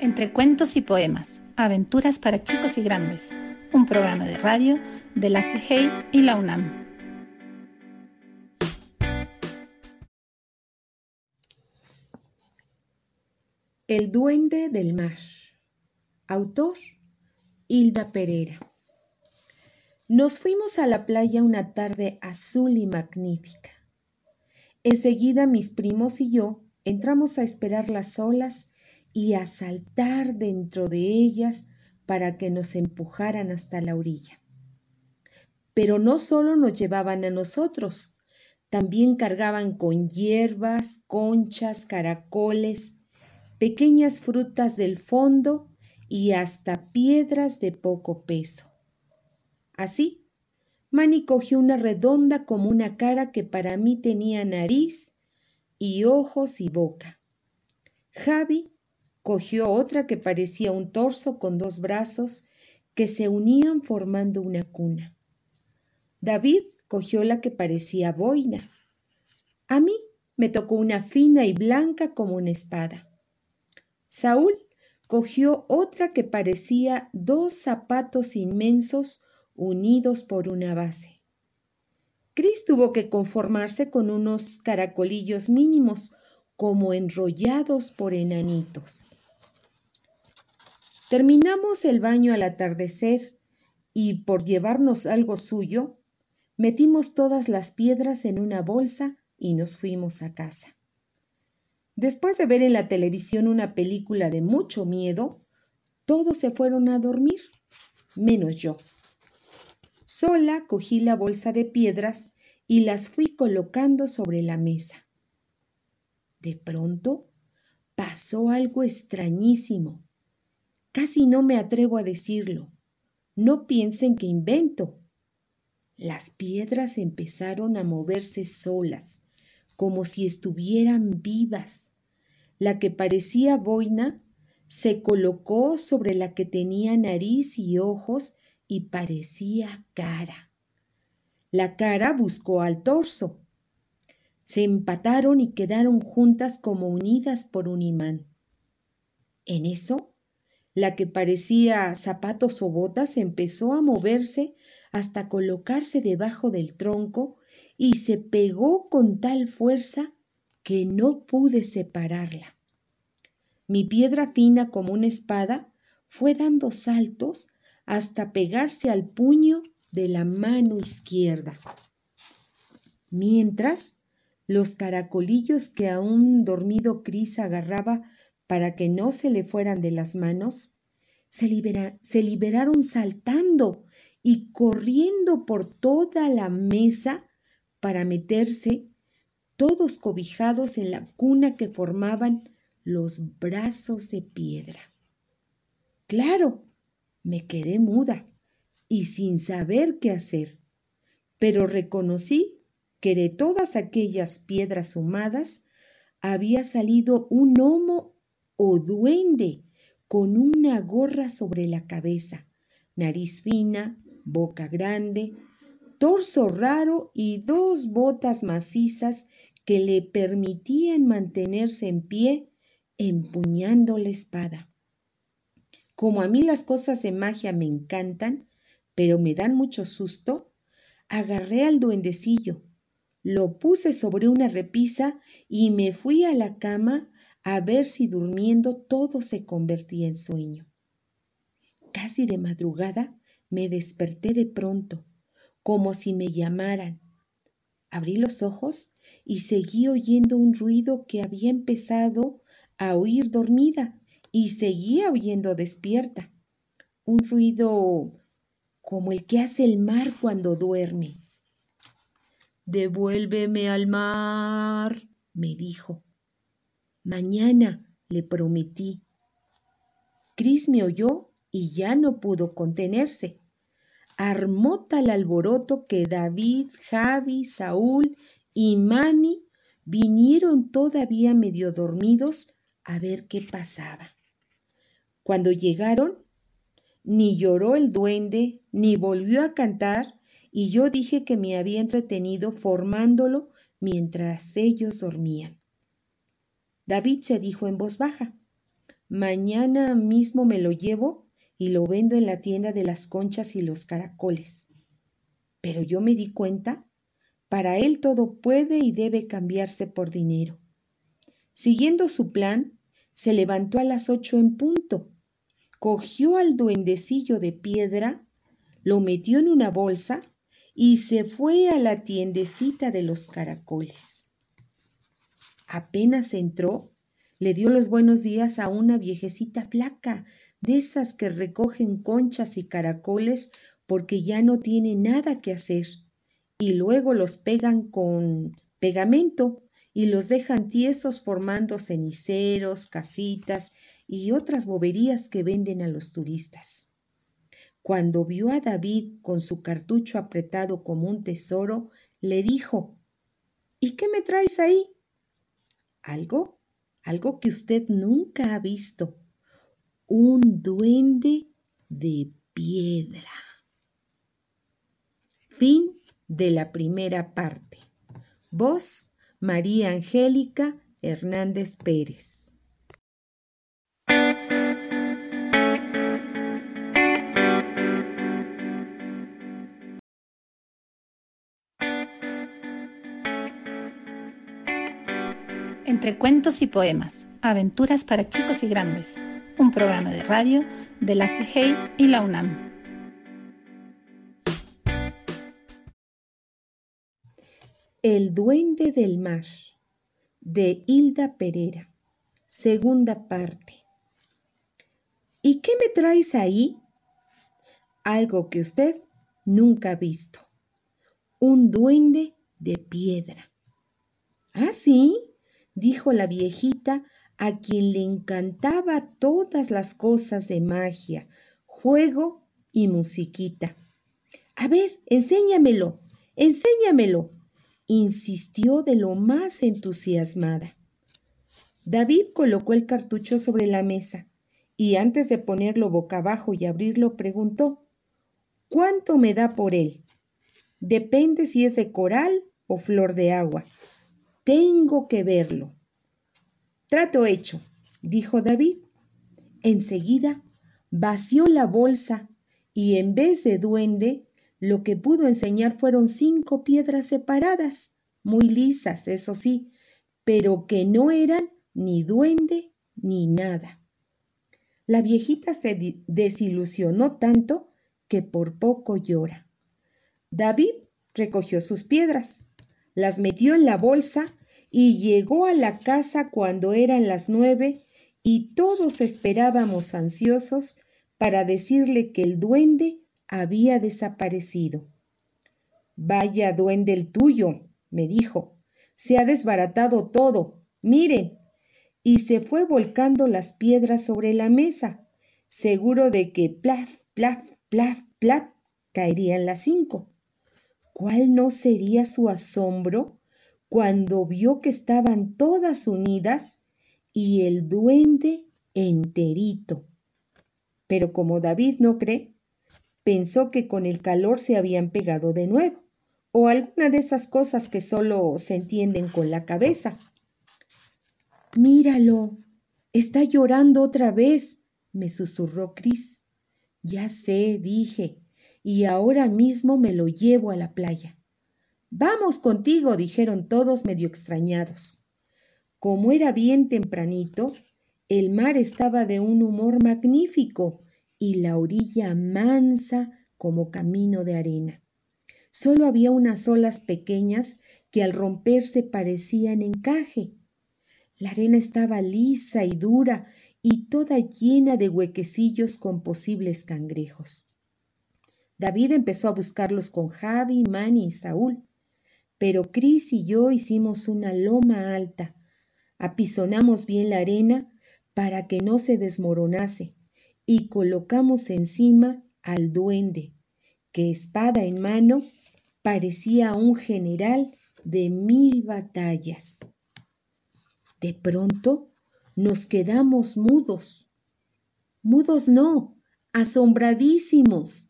Entre cuentos y poemas, aventuras para chicos y grandes, un programa de radio de la CIGEI y la UNAM. El duende del mar. Autor Hilda Pereira. Nos fuimos a la playa una tarde azul y magnífica. Enseguida mis primos y yo entramos a esperar las olas y a saltar dentro de ellas para que nos empujaran hasta la orilla. Pero no solo nos llevaban a nosotros, también cargaban con hierbas, conchas, caracoles, pequeñas frutas del fondo y hasta piedras de poco peso. Así, Manny cogió una redonda como una cara que para mí tenía nariz y ojos y boca. Javi cogió otra que parecía un torso con dos brazos que se unían formando una cuna. David cogió la que parecía boina. A mí me tocó una fina y blanca como una espada. Saúl cogió otra que parecía dos zapatos inmensos unidos por una base. Chris tuvo que conformarse con unos caracolillos mínimos, como enrollados por enanitos. Terminamos el baño al atardecer y, por llevarnos algo suyo, metimos todas las piedras en una bolsa y nos fuimos a casa. Después de ver en la televisión una película de mucho miedo, todos se fueron a dormir, menos yo. Sola cogí la bolsa de piedras y las fui colocando sobre la mesa. De pronto pasó algo extrañísimo. Casi no me atrevo a decirlo. No piensen que invento. Las piedras empezaron a moverse solas, como si estuvieran vivas. La que parecía boina se colocó sobre la que tenía nariz y ojos y parecía cara. La cara buscó al torso. Se empataron y quedaron juntas como unidas por un imán. En eso, la que parecía zapatos o botas empezó a moverse hasta colocarse debajo del tronco y se pegó con tal fuerza que no pude separarla. Mi piedra fina como una espada fue dando saltos hasta pegarse al puño de la mano izquierda. Mientras, los caracolillos que aún dormido Cris agarraba para que no se le fueran de las manos, se, se liberaron saltando y corriendo por toda la mesa para meterse, todos cobijados en la cuna que formaban los brazos de piedra. Claro, me quedé muda y sin saber qué hacer, pero reconocí que de todas aquellas piedras humadas había salido un homo o duende con una gorra sobre la cabeza, nariz fina, boca grande, torso raro y dos botas macizas que le permitían mantenerse en pie empuñando la espada. Como a mí las cosas de magia me encantan, pero me dan mucho susto, agarré al duendecillo, lo puse sobre una repisa y me fui a la cama a ver si durmiendo todo se convertía en sueño. Casi de madrugada me desperté de pronto como si me llamaran. Abrí los ojos y seguí oyendo un ruido que había empezado a oír dormida y seguía oyendo despierta. Un ruido como el que hace el mar cuando duerme. Devuélveme al mar, me dijo. Mañana, le prometí. Cris me oyó y ya no pudo contenerse armó tal alboroto que David, Javi, Saúl y Mani vinieron todavía medio dormidos a ver qué pasaba. Cuando llegaron, ni lloró el duende, ni volvió a cantar, y yo dije que me había entretenido formándolo mientras ellos dormían. David se dijo en voz baja, Mañana mismo me lo llevo y lo vendo en la tienda de las conchas y los caracoles. Pero yo me di cuenta, para él todo puede y debe cambiarse por dinero. Siguiendo su plan, se levantó a las ocho en punto, cogió al duendecillo de piedra, lo metió en una bolsa y se fue a la tiendecita de los caracoles. Apenas entró, le dio los buenos días a una viejecita flaca, de esas que recogen conchas y caracoles porque ya no tiene nada que hacer, y luego los pegan con pegamento y los dejan tiesos formando ceniceros, casitas y otras boberías que venden a los turistas. Cuando vio a David con su cartucho apretado como un tesoro, le dijo ¿Y qué me traes ahí? Algo, algo que usted nunca ha visto. Un duende de piedra. Fin de la primera parte. Voz María Angélica Hernández Pérez. Entre cuentos y poemas, aventuras para chicos y grandes, un programa de radio de la CIGEI y la UNAM. El duende del mar de Hilda Pereira, segunda parte. ¿Y qué me traes ahí? Algo que usted nunca ha visto. Un duende de piedra. ¿Ah, sí? Dijo la viejita, a quien le encantaba todas las cosas de magia, juego y musiquita. A ver, enséñamelo, enséñamelo, insistió de lo más entusiasmada. David colocó el cartucho sobre la mesa y antes de ponerlo boca abajo y abrirlo preguntó ¿Cuánto me da por él? Depende si es de coral o flor de agua. Tengo que verlo. Trato hecho, dijo David. Enseguida vació la bolsa y en vez de duende, lo que pudo enseñar fueron cinco piedras separadas, muy lisas, eso sí, pero que no eran ni duende ni nada. La viejita se desilusionó tanto que por poco llora. David recogió sus piedras, las metió en la bolsa y llegó a la casa cuando eran las nueve y todos esperábamos ansiosos para decirle que el duende había desaparecido. Vaya duende el tuyo, me dijo. Se ha desbaratado todo. Miren. Y se fue volcando las piedras sobre la mesa, seguro de que plaf, plaf, plaf, plaf caerían las cinco. ¿Cuál no sería su asombro cuando vio que estaban todas unidas y el duende enterito. Pero como David no cree, pensó que con el calor se habían pegado de nuevo, o alguna de esas cosas que solo se entienden con la cabeza. Míralo, está llorando otra vez, me susurró Cris. Ya sé, dije, y ahora mismo me lo llevo a la playa. Vamos contigo, dijeron todos medio extrañados. Como era bien tempranito, el mar estaba de un humor magnífico y la orilla mansa como camino de arena. Solo había unas olas pequeñas que al romperse parecían encaje. La arena estaba lisa y dura y toda llena de huequecillos con posibles cangrejos. David empezó a buscarlos con Javi, Manny y Saúl pero Cris y yo hicimos una loma alta, apisonamos bien la arena para que no se desmoronase y colocamos encima al duende, que espada en mano parecía un general de mil batallas. De pronto nos quedamos mudos. Mudos no, asombradísimos.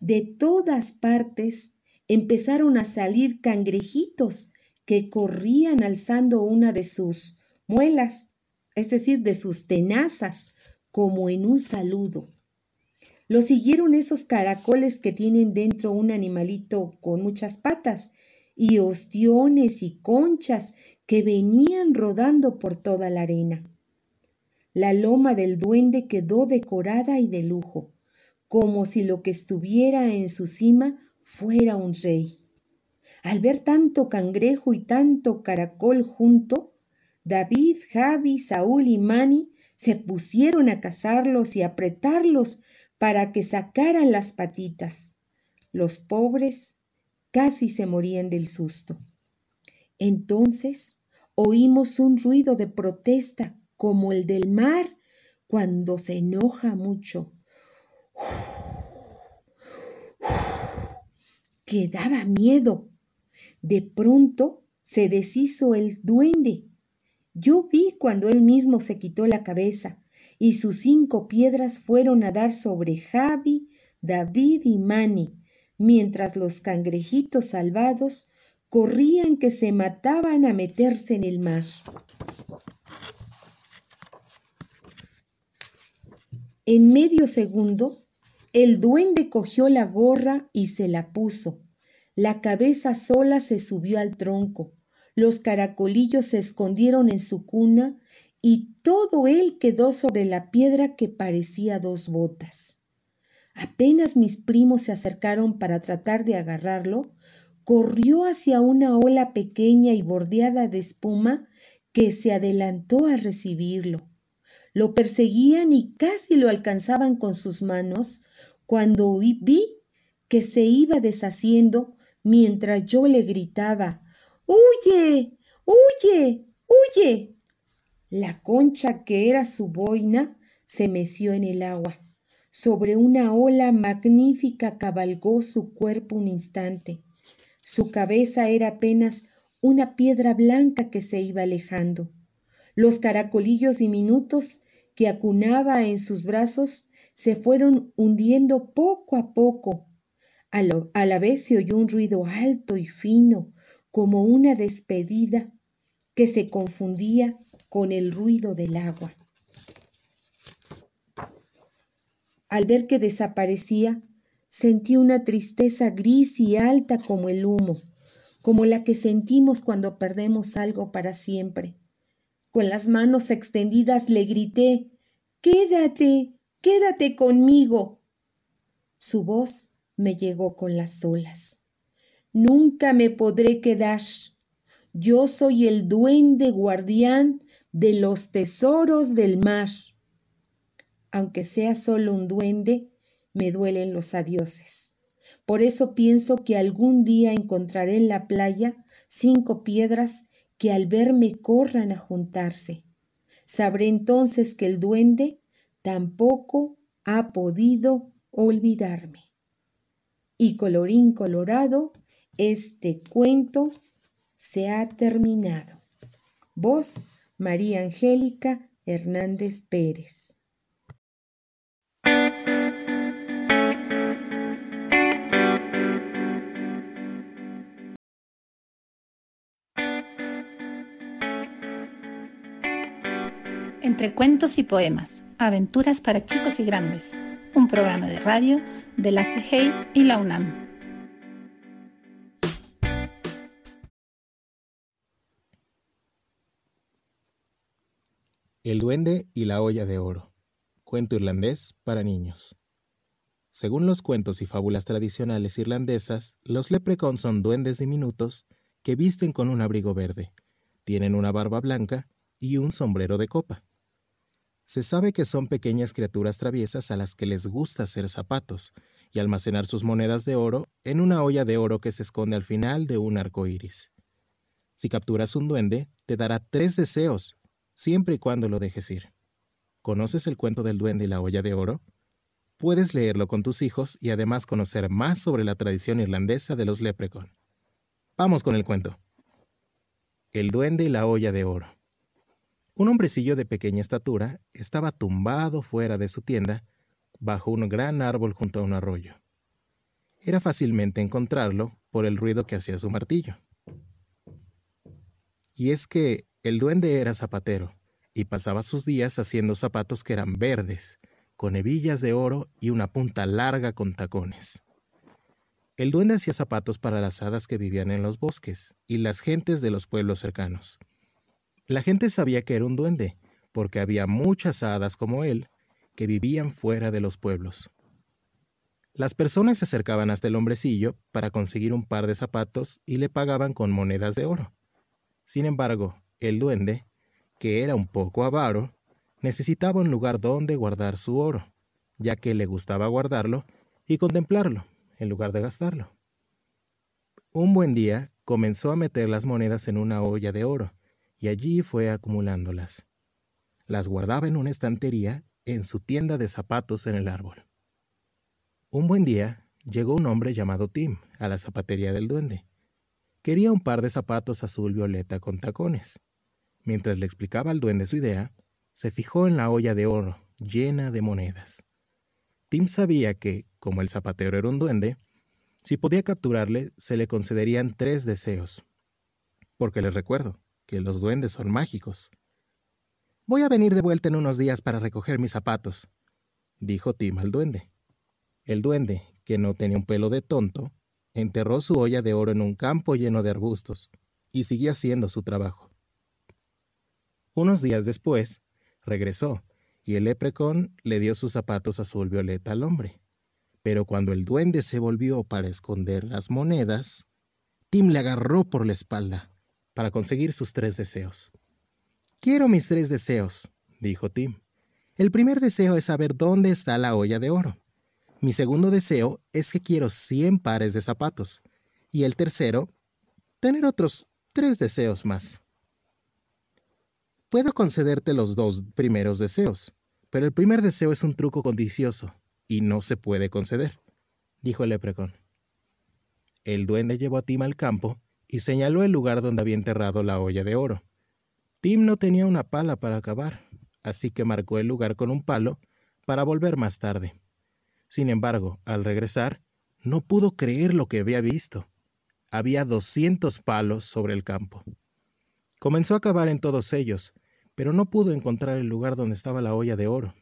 De todas partes empezaron a salir cangrejitos que corrían alzando una de sus muelas, es decir, de sus tenazas, como en un saludo. Lo siguieron esos caracoles que tienen dentro un animalito con muchas patas y ostiones y conchas que venían rodando por toda la arena. La loma del duende quedó decorada y de lujo, como si lo que estuviera en su cima fuera un rey. Al ver tanto cangrejo y tanto caracol junto, David, Javi, Saúl y Mani se pusieron a cazarlos y apretarlos para que sacaran las patitas. Los pobres casi se morían del susto. Entonces oímos un ruido de protesta como el del mar cuando se enoja mucho. Que daba miedo. De pronto se deshizo el duende. Yo vi cuando él mismo se quitó la cabeza y sus cinco piedras fueron a dar sobre Javi, David y Mani, mientras los cangrejitos salvados corrían que se mataban a meterse en el mar. En medio segundo, el duende cogió la gorra y se la puso. La cabeza sola se subió al tronco. Los caracolillos se escondieron en su cuna y todo él quedó sobre la piedra que parecía dos botas. Apenas mis primos se acercaron para tratar de agarrarlo, corrió hacia una ola pequeña y bordeada de espuma que se adelantó a recibirlo. Lo perseguían y casi lo alcanzaban con sus manos cuando vi que se iba deshaciendo mientras yo le gritaba Huye, huye, huye. La concha que era su boina se meció en el agua. Sobre una ola magnífica cabalgó su cuerpo un instante. Su cabeza era apenas una piedra blanca que se iba alejando. Los caracolillos diminutos que acunaba en sus brazos se fueron hundiendo poco a poco. A, la vez se oyó un ruido alto y fino, como una despedida que se confundía con el ruido del agua. Al ver que desaparecía, sentí una tristeza gris y alta como el humo, como la que sentimos cuando perdemos algo para siempre. Con las manos extendidas le grité Quédate, quédate conmigo. Su voz me llegó con las olas. Nunca me podré quedar. Yo soy el duende guardián de los tesoros del mar aunque sea solo un duende, me duelen los adioses. Por eso pienso que algún día encontraré en la playa cinco piedras que al verme corran a juntarse. Sabré entonces que el duende tampoco ha podido olvidarme. Y colorín colorado, este cuento se ha terminado. Voz María Angélica Hernández Pérez. Entre cuentos y poemas, aventuras para chicos y grandes, un programa de radio de la CIGEI y la UNAM. El duende y la olla de oro. Cuento irlandés para niños. Según los cuentos y fábulas tradicionales irlandesas, los leprecons son duendes diminutos que visten con un abrigo verde, tienen una barba blanca y un sombrero de copa. Se sabe que son pequeñas criaturas traviesas a las que les gusta hacer zapatos y almacenar sus monedas de oro en una olla de oro que se esconde al final de un arco iris. Si capturas un duende, te dará tres deseos, siempre y cuando lo dejes ir. ¿Conoces el cuento del duende y la olla de oro? Puedes leerlo con tus hijos y además conocer más sobre la tradición irlandesa de los leprecon. Vamos con el cuento. El duende y la olla de oro. Un hombrecillo de pequeña estatura estaba tumbado fuera de su tienda, bajo un gran árbol junto a un arroyo. Era fácilmente encontrarlo por el ruido que hacía su martillo. Y es que el duende era zapatero, y pasaba sus días haciendo zapatos que eran verdes, con hebillas de oro y una punta larga con tacones. El duende hacía zapatos para las hadas que vivían en los bosques y las gentes de los pueblos cercanos. La gente sabía que era un duende, porque había muchas hadas como él que vivían fuera de los pueblos. Las personas se acercaban hasta el hombrecillo para conseguir un par de zapatos y le pagaban con monedas de oro. Sin embargo, el duende, que era un poco avaro, necesitaba un lugar donde guardar su oro, ya que le gustaba guardarlo y contemplarlo en lugar de gastarlo. Un buen día comenzó a meter las monedas en una olla de oro y allí fue acumulándolas. Las guardaba en una estantería en su tienda de zapatos en el árbol. Un buen día llegó un hombre llamado Tim a la zapatería del duende. Quería un par de zapatos azul violeta con tacones. Mientras le explicaba al duende su idea, se fijó en la olla de oro llena de monedas. Tim sabía que, como el zapatero era un duende, si podía capturarle, se le concederían tres deseos. Porque les recuerdo que los duendes son mágicos. Voy a venir de vuelta en unos días para recoger mis zapatos, dijo Tim al duende. El duende, que no tenía un pelo de tonto, enterró su olla de oro en un campo lleno de arbustos y siguió haciendo su trabajo. Unos días después, Regresó, y el leprecon le dio sus zapatos azul violeta al hombre. Pero cuando el duende se volvió para esconder las monedas, Tim le agarró por la espalda para conseguir sus tres deseos. Quiero mis tres deseos, dijo Tim. El primer deseo es saber dónde está la olla de oro. Mi segundo deseo es que quiero cien pares de zapatos. Y el tercero, tener otros tres deseos más. Puedo concederte los dos primeros deseos, pero el primer deseo es un truco codicioso y no se puede conceder, dijo el leprecon. El duende llevó a Tim al campo y señaló el lugar donde había enterrado la olla de oro. Tim no tenía una pala para acabar, así que marcó el lugar con un palo para volver más tarde. Sin embargo, al regresar, no pudo creer lo que había visto. Había doscientos palos sobre el campo. Comenzó a cavar en todos ellos, pero no pudo encontrar el lugar donde estaba la olla de oro.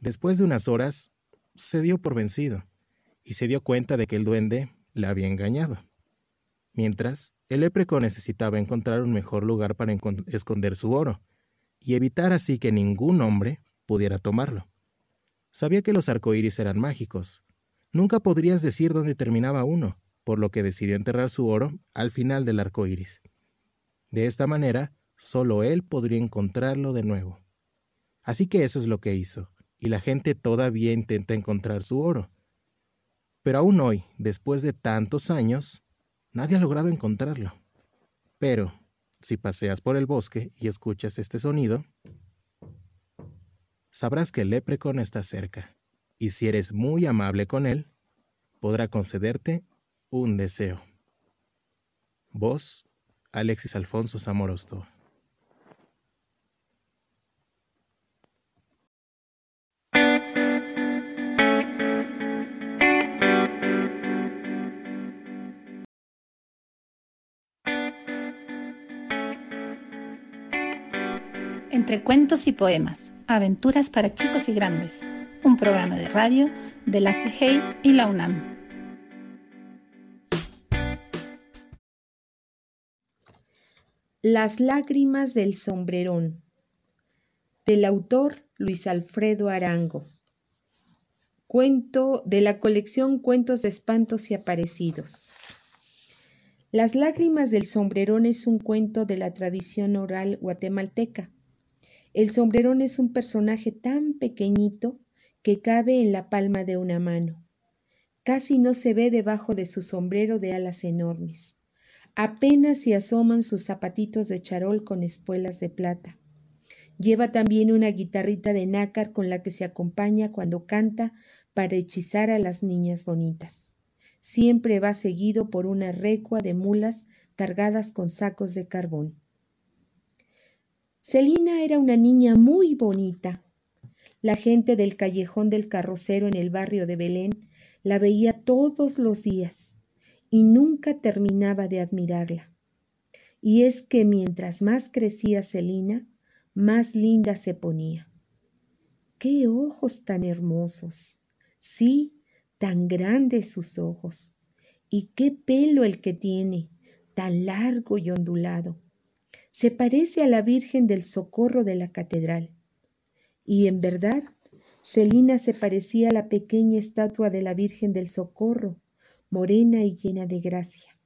Después de unas horas, se dio por vencido y se dio cuenta de que el duende le había engañado. Mientras, el lepreco necesitaba encontrar un mejor lugar para esconder su oro y evitar así que ningún hombre pudiera tomarlo. Sabía que los arcoíris eran mágicos. Nunca podrías decir dónde terminaba uno, por lo que decidió enterrar su oro al final del arco iris. De esta manera, solo él podría encontrarlo de nuevo. Así que eso es lo que hizo, y la gente todavía intenta encontrar su oro. Pero aún hoy, después de tantos años, nadie ha logrado encontrarlo. Pero, si paseas por el bosque y escuchas este sonido, sabrás que el leprecon está cerca, y si eres muy amable con él, podrá concederte un deseo. Vos Alexis Alfonso Zamorosto. Cuentos y poemas, aventuras para chicos y grandes, un programa de radio de la CGI y la UNAM. Las lágrimas del sombrerón del autor Luis Alfredo Arango. Cuento de la colección Cuentos de Espantos y Aparecidos. Las lágrimas del sombrerón es un cuento de la tradición oral guatemalteca. El sombrerón es un personaje tan pequeñito que cabe en la palma de una mano. Casi no se ve debajo de su sombrero de alas enormes apenas se asoman sus zapatitos de charol con espuelas de plata. Lleva también una guitarrita de nácar con la que se acompaña cuando canta para hechizar a las niñas bonitas. Siempre va seguido por una recua de mulas cargadas con sacos de carbón. Celina era una niña muy bonita. La gente del callejón del carrocero en el barrio de Belén la veía todos los días y nunca terminaba de admirarla. Y es que mientras más crecía Celina, más linda se ponía. ¡Qué ojos tan hermosos! Sí, tan grandes sus ojos. Y qué pelo el que tiene, tan largo y ondulado. Se parece a la Virgen del Socorro de la Catedral. Y en verdad, Celina se parecía a la pequeña estatua de la Virgen del Socorro, morena y llena de gracia.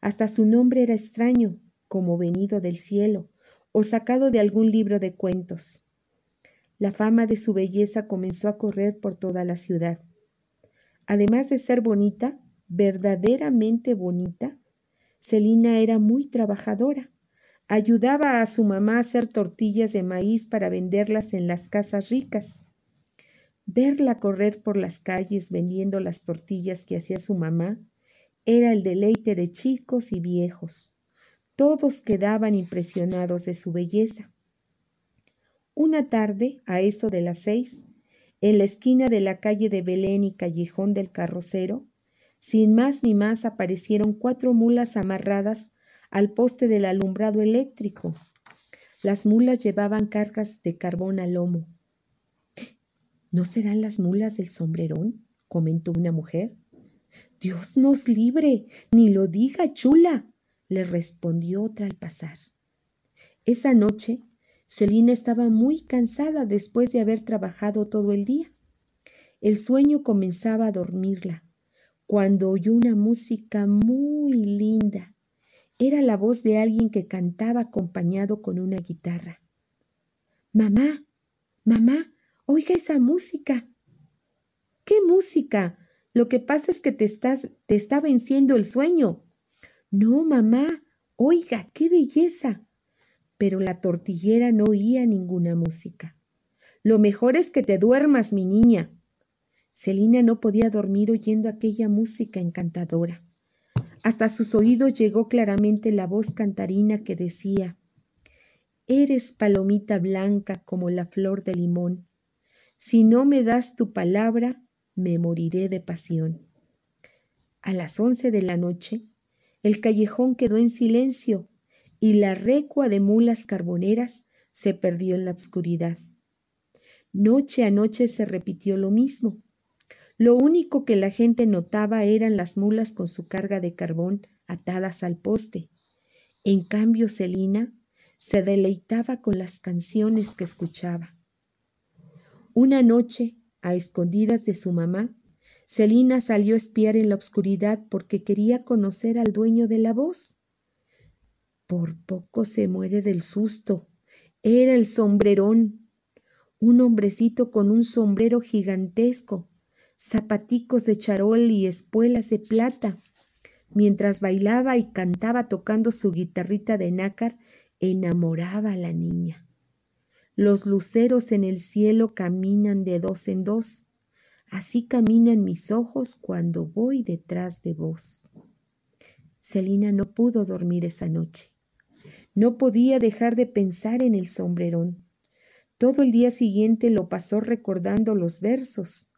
Hasta su nombre era extraño, como venido del cielo, o sacado de algún libro de cuentos. La fama de su belleza comenzó a correr por toda la ciudad. Además de ser bonita, verdaderamente bonita, Celina era muy trabajadora. Ayudaba a su mamá a hacer tortillas de maíz para venderlas en las casas ricas. Verla correr por las calles vendiendo las tortillas que hacía su mamá era el deleite de chicos y viejos. Todos quedaban impresionados de su belleza. Una tarde, a eso de las seis, en la esquina de la calle de Belén y callejón del carrocero, sin más ni más aparecieron cuatro mulas amarradas al poste del alumbrado eléctrico. Las mulas llevaban cargas de carbón al lomo. ¿No serán las mulas del sombrerón? comentó una mujer. Dios nos libre, ni lo diga, chula, le respondió otra al pasar. Esa noche, Celina estaba muy cansada después de haber trabajado todo el día. El sueño comenzaba a dormirla, cuando oyó una música muy linda era la voz de alguien que cantaba acompañado con una guitarra. Mamá, mamá, oiga esa música. ¿Qué música? Lo que pasa es que te estás, te está venciendo el sueño. No, mamá, oiga, qué belleza. Pero la tortillera no oía ninguna música. Lo mejor es que te duermas, mi niña. Celina no podía dormir oyendo aquella música encantadora. Hasta sus oídos llegó claramente la voz cantarina que decía, Eres palomita blanca como la flor de limón. Si no me das tu palabra, me moriré de pasión. A las once de la noche, el callejón quedó en silencio y la recua de mulas carboneras se perdió en la oscuridad. Noche a noche se repitió lo mismo. Lo único que la gente notaba eran las mulas con su carga de carbón atadas al poste. En cambio, Celina se deleitaba con las canciones que escuchaba. Una noche, a escondidas de su mamá, Celina salió a espiar en la oscuridad porque quería conocer al dueño de la voz. Por poco se muere del susto. Era el sombrerón, un hombrecito con un sombrero gigantesco, zapaticos de charol y espuelas de plata. Mientras bailaba y cantaba tocando su guitarrita de nácar, enamoraba a la niña. Los luceros en el cielo caminan de dos en dos. Así caminan mis ojos cuando voy detrás de vos. Celina no pudo dormir esa noche. No podía dejar de pensar en el sombrerón. Todo el día siguiente lo pasó recordando los versos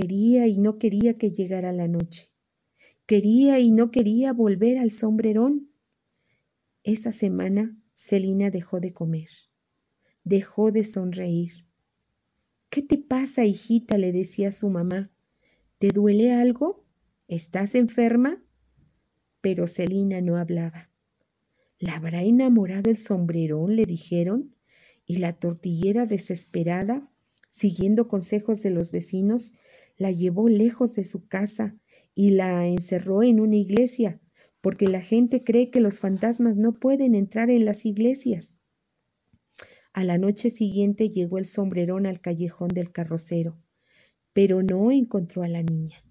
Quería y no quería que llegara la noche. Quería y no quería volver al sombrerón. Esa semana Celina dejó de comer, dejó de sonreír. ¿Qué te pasa, hijita? le decía su mamá. ¿Te duele algo? ¿Estás enferma? Pero Celina no hablaba. ¿La habrá enamorado el sombrerón? le dijeron, y la tortillera desesperada, siguiendo consejos de los vecinos, la llevó lejos de su casa y la encerró en una iglesia, porque la gente cree que los fantasmas no pueden entrar en las iglesias. A la noche siguiente llegó el sombrerón al callejón del carrocero, pero no encontró a la niña.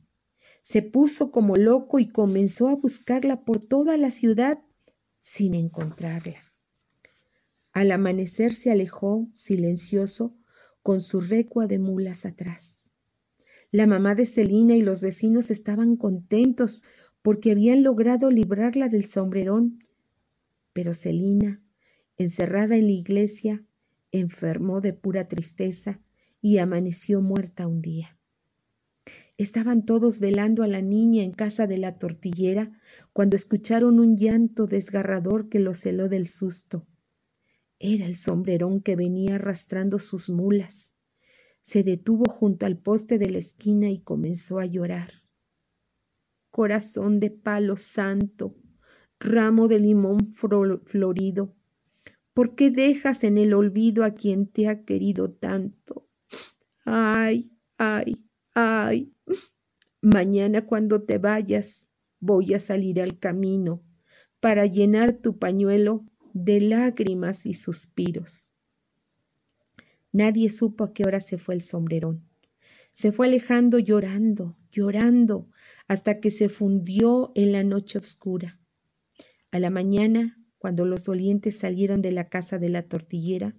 Se puso como loco y comenzó a buscarla por toda la ciudad sin encontrarla. Al amanecer se alejó, silencioso, con su recua de mulas atrás. La mamá de Celina y los vecinos estaban contentos porque habían logrado librarla del sombrerón. Pero Celina, encerrada en la iglesia, enfermó de pura tristeza y amaneció muerta un día. Estaban todos velando a la niña en casa de la tortillera cuando escucharon un llanto desgarrador que los celó del susto. Era el sombrerón que venía arrastrando sus mulas. Se detuvo junto al poste de la esquina y comenzó a llorar. Corazón de palo santo, ramo de limón florido, ¿por qué dejas en el olvido a quien te ha querido tanto? Ay, ay, ay. Mañana cuando te vayas voy a salir al camino para llenar tu pañuelo de lágrimas y suspiros. Nadie supo a qué hora se fue el sombrerón. Se fue alejando llorando, llorando, hasta que se fundió en la noche oscura. A la mañana, cuando los dolientes salieron de la casa de la tortillera,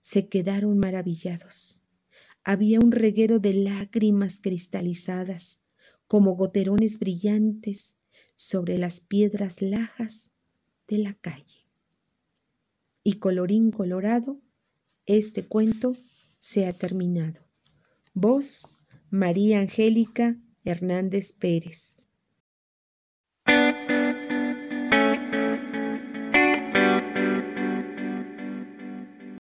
se quedaron maravillados. Había un reguero de lágrimas cristalizadas, como goterones brillantes, sobre las piedras lajas de la calle y colorín colorado, este cuento se ha terminado. Voz María Angélica Hernández Pérez.